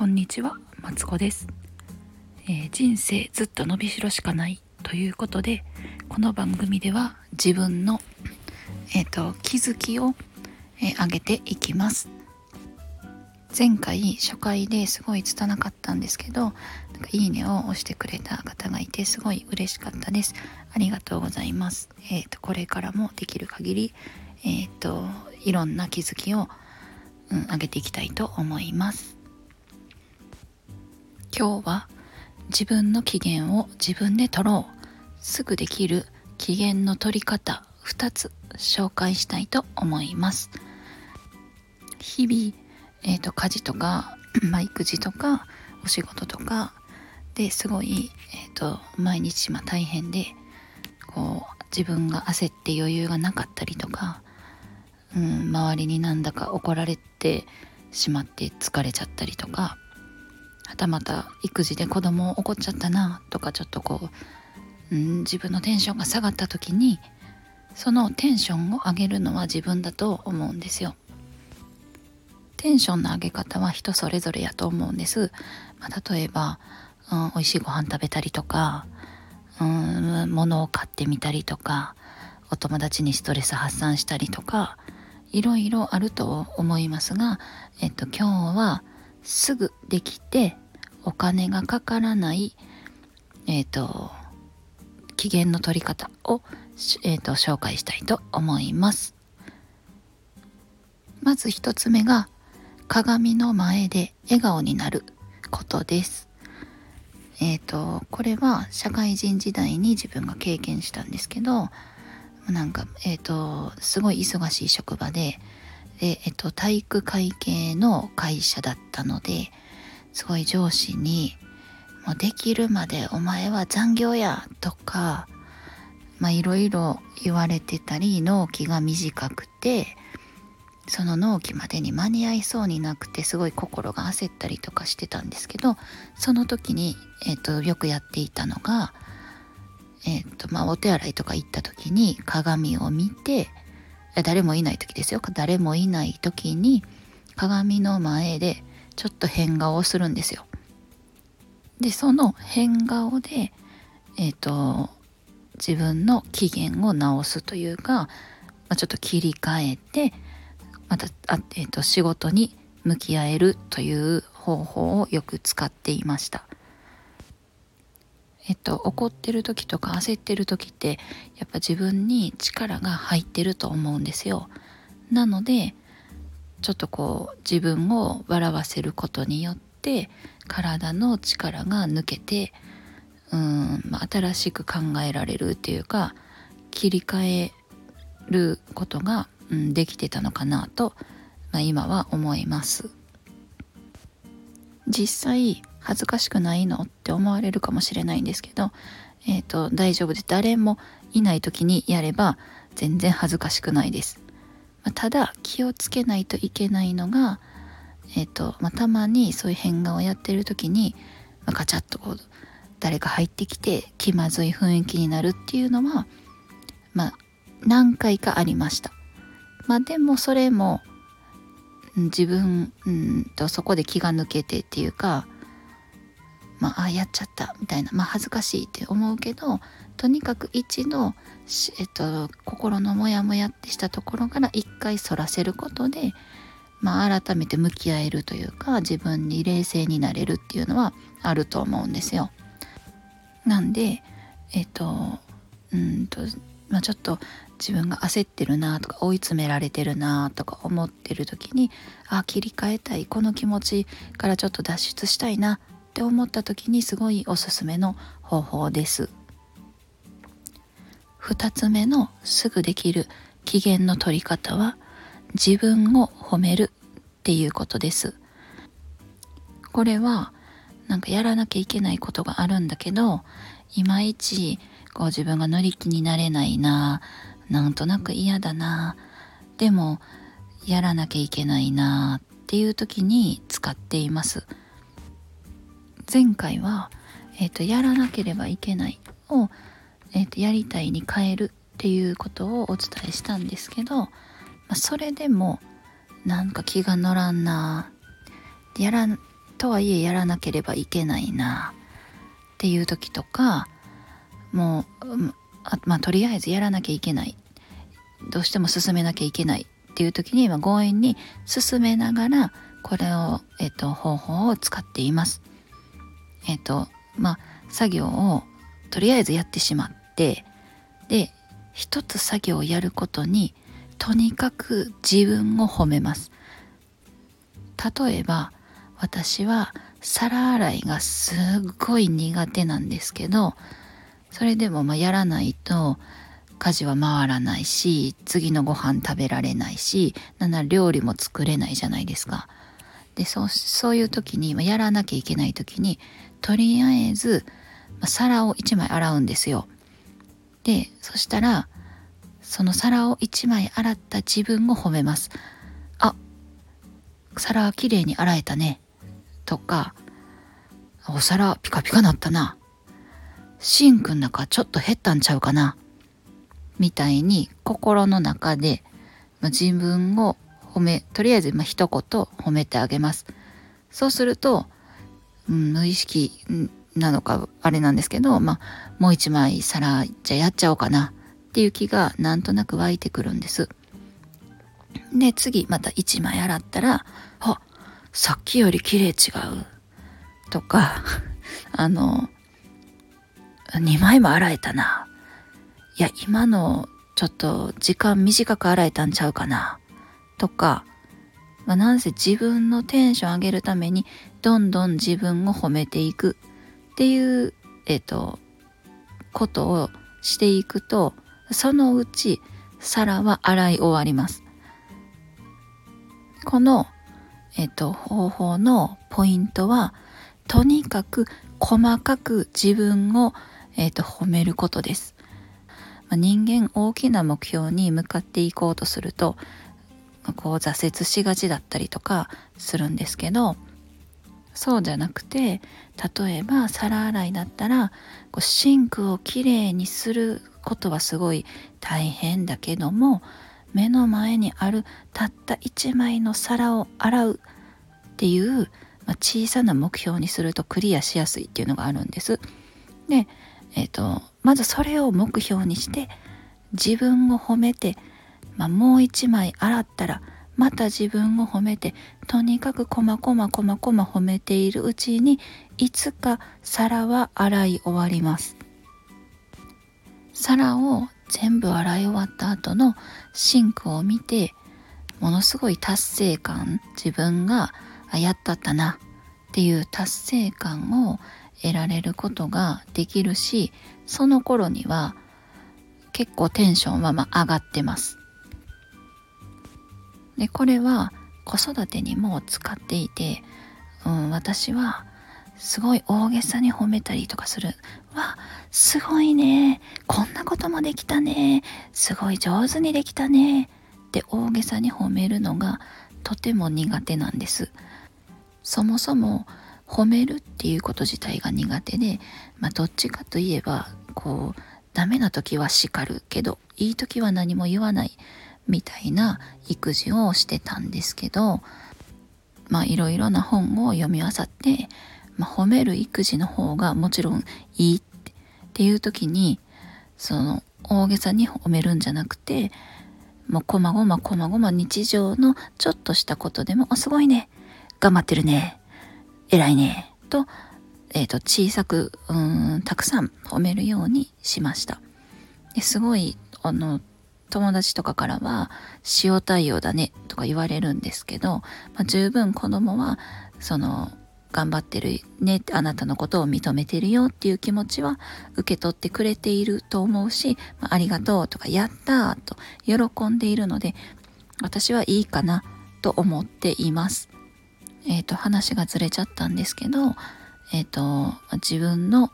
こんにちは、マツコです、えー人生ずっと伸びしろしかないということで、この番組では自分の、えーと気づきを、えー上げていきます。前回初回ですごい拙かったんですけど、なんかいいねを押してくれた方がいてすごい嬉しかったです。ありがとうございます。えっ、とこれからもできる限りえっ、といろんな気づきを、うん、上げていきたいと思います。今日は自分の機嫌を自分で取ろう。すぐできる機嫌の取り方2つ紹介したいと思います。日々、えー、と家事とか、まあ、育児とかお仕事とかですごい、えー、と毎日まあ大変でこう自分が焦って余裕がなかったりとか、うん、周りになんだか怒られてしまって疲れちゃったりとかはたまた育児で子供怒っちゃったなとかちょっとこう、うん、自分のテンションが下がった時にそのテンションを上げるのは自分だと思うんですよ。テンションの上げ方は人それぞれやと思うんです。まあ、例えば、うん、美味しいご飯食べたりとか、うん、物を買ってみたりとかお友達にストレス発散したりとかいろいろあると思いますが、えっと、今日はすぐできてお金がかからない、えっと、機嫌の取り方を、えっと、紹介したいと思います。まず一つ目が鏡の前で笑顔になることです。えっ、とこれは社会人時代に自分が経験したんですけどなんかえっ、とすごい忙しい職場でで、えっと、体育会系の会社だったのですごい上司に「もうできるまでお前は残業や」とかまあいろいろ言われてたり納期が短くてその納期までに間に合いそうになくてすごい心が焦ったりとかしてたんですけどその時に、えっとよくやっていたのが、えっとまあ、お手洗いとか行った時に鏡を見て誰もいない時ですよ誰もいない時に鏡の前でちょっと変顔をするんですよ。でその変顔でえっ、と自分の機嫌を直すというか、まあ、ちょっと切り替えてまたあ、えー、と仕事に向き合えるという方法をよく使っていました。えっと、怒ってる時とか焦ってる時ってやっぱ自分に力が入ってると思うんですよ。なのでちょっとこう自分を笑わせることによって体の力が抜けてうん、まあ、新しく考えられるっていうか切り替えることが、うん、できてたのかなと、まあ、今は思います。実際恥ずかしくないの？って思われるかもしれないんですけど、えー、と大丈夫です誰もいない時にやれば全然恥ずかしくないです。まあただ気をつけないといけないのが、えーとまあ、たまにそういう変顔をやってる時に、まあ、ガチャッとこう誰か入ってきて気まずい雰囲気になるっていうのはまあ何回かありました。まあでもそれも自分うんとそこで気が抜けてっていうかまああやっちゃったみたいな。まあ恥ずかしいって思うけどとにかく一度えっと心のモヤモヤってしたところから一回そらせることでまあ改めて向き合えるというか自分に冷静になれるっていうのはあると思うんですよ。なんでえっとうんとまあちょっと自分が焦ってるなとか追い詰められてるなとか思ってる時にあ切り替えたい。この気持ちからちょっと脱出したいな。って思った時にすごいおすすめの方法です。2つ目のすぐできる機嫌の取り方は自分を褒めるっていうことです。これはなんかやらなきゃいけないことがあるんだけどいまいちこう自分が乗り気になれないななんとなく嫌だなでもやらなきゃいけないなっていう時に使っています前回は、えーとやらなければいけないを、えーとやりたいに変えるっていうことをお伝えしたんですけど、まあ、それでもなんか気が乗らんなやらとはいえやらなければいけないなっていう時とかもうあまあとりあえずやらなきゃいけないどうしても進めなきゃいけないっていう時に、ま、強引に進めながらこれを、えっと、方法を使っています。えっとまあ作業をとりあえずやってしまってで一つ作業をやることにとにかく自分を褒めます例えば私は皿洗いがすっごい苦手なんですけどそれでもまやらないと家事は回らないし次のご飯食べられないしなんなら料理も作れないじゃないですか。でそういう時に、ま、やらなきゃいけない時にとりあえず、皿を1枚洗うんですよ。でそしたらその皿を1枚洗った自分を褒めます。あ皿きれいに洗えたねとかお皿ピカピカなったなシンクの中ちょっと減ったんちゃうかなみたいに心の中で、まあ、自分を褒めとりあえずまあ一言褒めてあげますそうすると、うん、無意識なのかあれなんですけど、まあ、もう一枚皿じゃやっちゃおうかなっていう気がなんとなく湧いてくるんですで次また一枚洗ったらあさっきより綺麗違うとか あの2枚も洗えたな。いや、今のちょっと時間短く洗えたんちゃうかな。とか、まあ、なんせ自分のテンション上げるためにどんどん自分を褒めていくっていう、えっ、と、ことをしていくと、そのうち皿は洗い終わります。この、えっ、と、方法のポイントは、とにかく細かく自分をえーと、褒めることです。ま、人間大きな目標に向かっていこうとするとこう挫折しがちだったりとかするんですけどそうじゃなくて例えば皿洗いだったらこうシンクをきれいにすることはすごい大変だけども目の前にあるたった1枚の皿を洗うっていう、まあ、小さな目標にするとクリアしやすいっていうのがあるんです。でえーと、まずそれを目標にして自分を褒めて、まあ、もう一枚洗ったらまた自分を褒めてとにかくこまこまこまこま褒めているうちにいつか皿は洗い終わります皿を全部洗い終わった後のシンクを見てものすごい達成感自分がやったったなっていう達成感を得られることができるしその頃には結構テンションはま上がってます。でこれは子育てにも使っていて、うん、私はすごい大げさに褒めたりとかする。わ、すごいね。こんなこともできたね。すごい上手にできたね。って大げさに褒めるのがとても苦手なんです。そもそも褒めるっていうこと自体が苦手で、まあ、どっちかといえばこうダメな時は叱るけどいい時は何も言わないみたいな育児をしてたんですけどまあいろいろな本を読み漁って、まあ、褒める育児の方がもちろんいいっていう時にその大げさに褒めるんじゃなくてもうこまごまこまごま日常のちょっとしたことでも「あすごいね頑張ってるね偉いねと,、えーと、小さくうんたくさん褒めるようにしました。ですごいあの友達とかからは塩対応だねとか言われるんですけど、まあ、十分子供はその頑張ってるねあなたのことを認めてるよっていう気持ちは受け取ってくれていると思うし、まあ、ありがとうとかやったと喜んでいるので私はいいかなと思っています。えっ、ー、と、話がずれちゃったんですけど、えっ、ー、と、自分の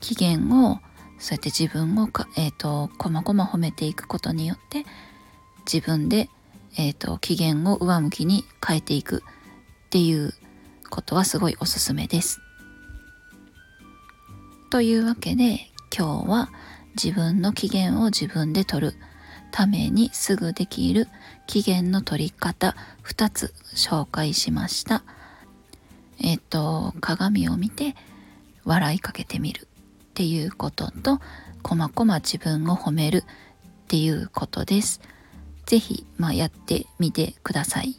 機嫌を、そうやって自分をか、えっ、ー、と、こまこま褒めていくことによって、自分で、えっ、と、機嫌を上向きに変えていくっていうことはすごいおすすめです。というわけで、今日は自分の機嫌を自分で取るためにすぐできる機嫌の取り方2つ紹介しました。えっ、と鏡を見て笑いかけてみるっていうことと細々自分を褒めるっていうことです。ぜひ、まあ、やってみてください。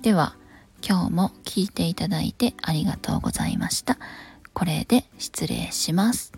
では今日も聞いていただいてありがとうございました。これで失礼します。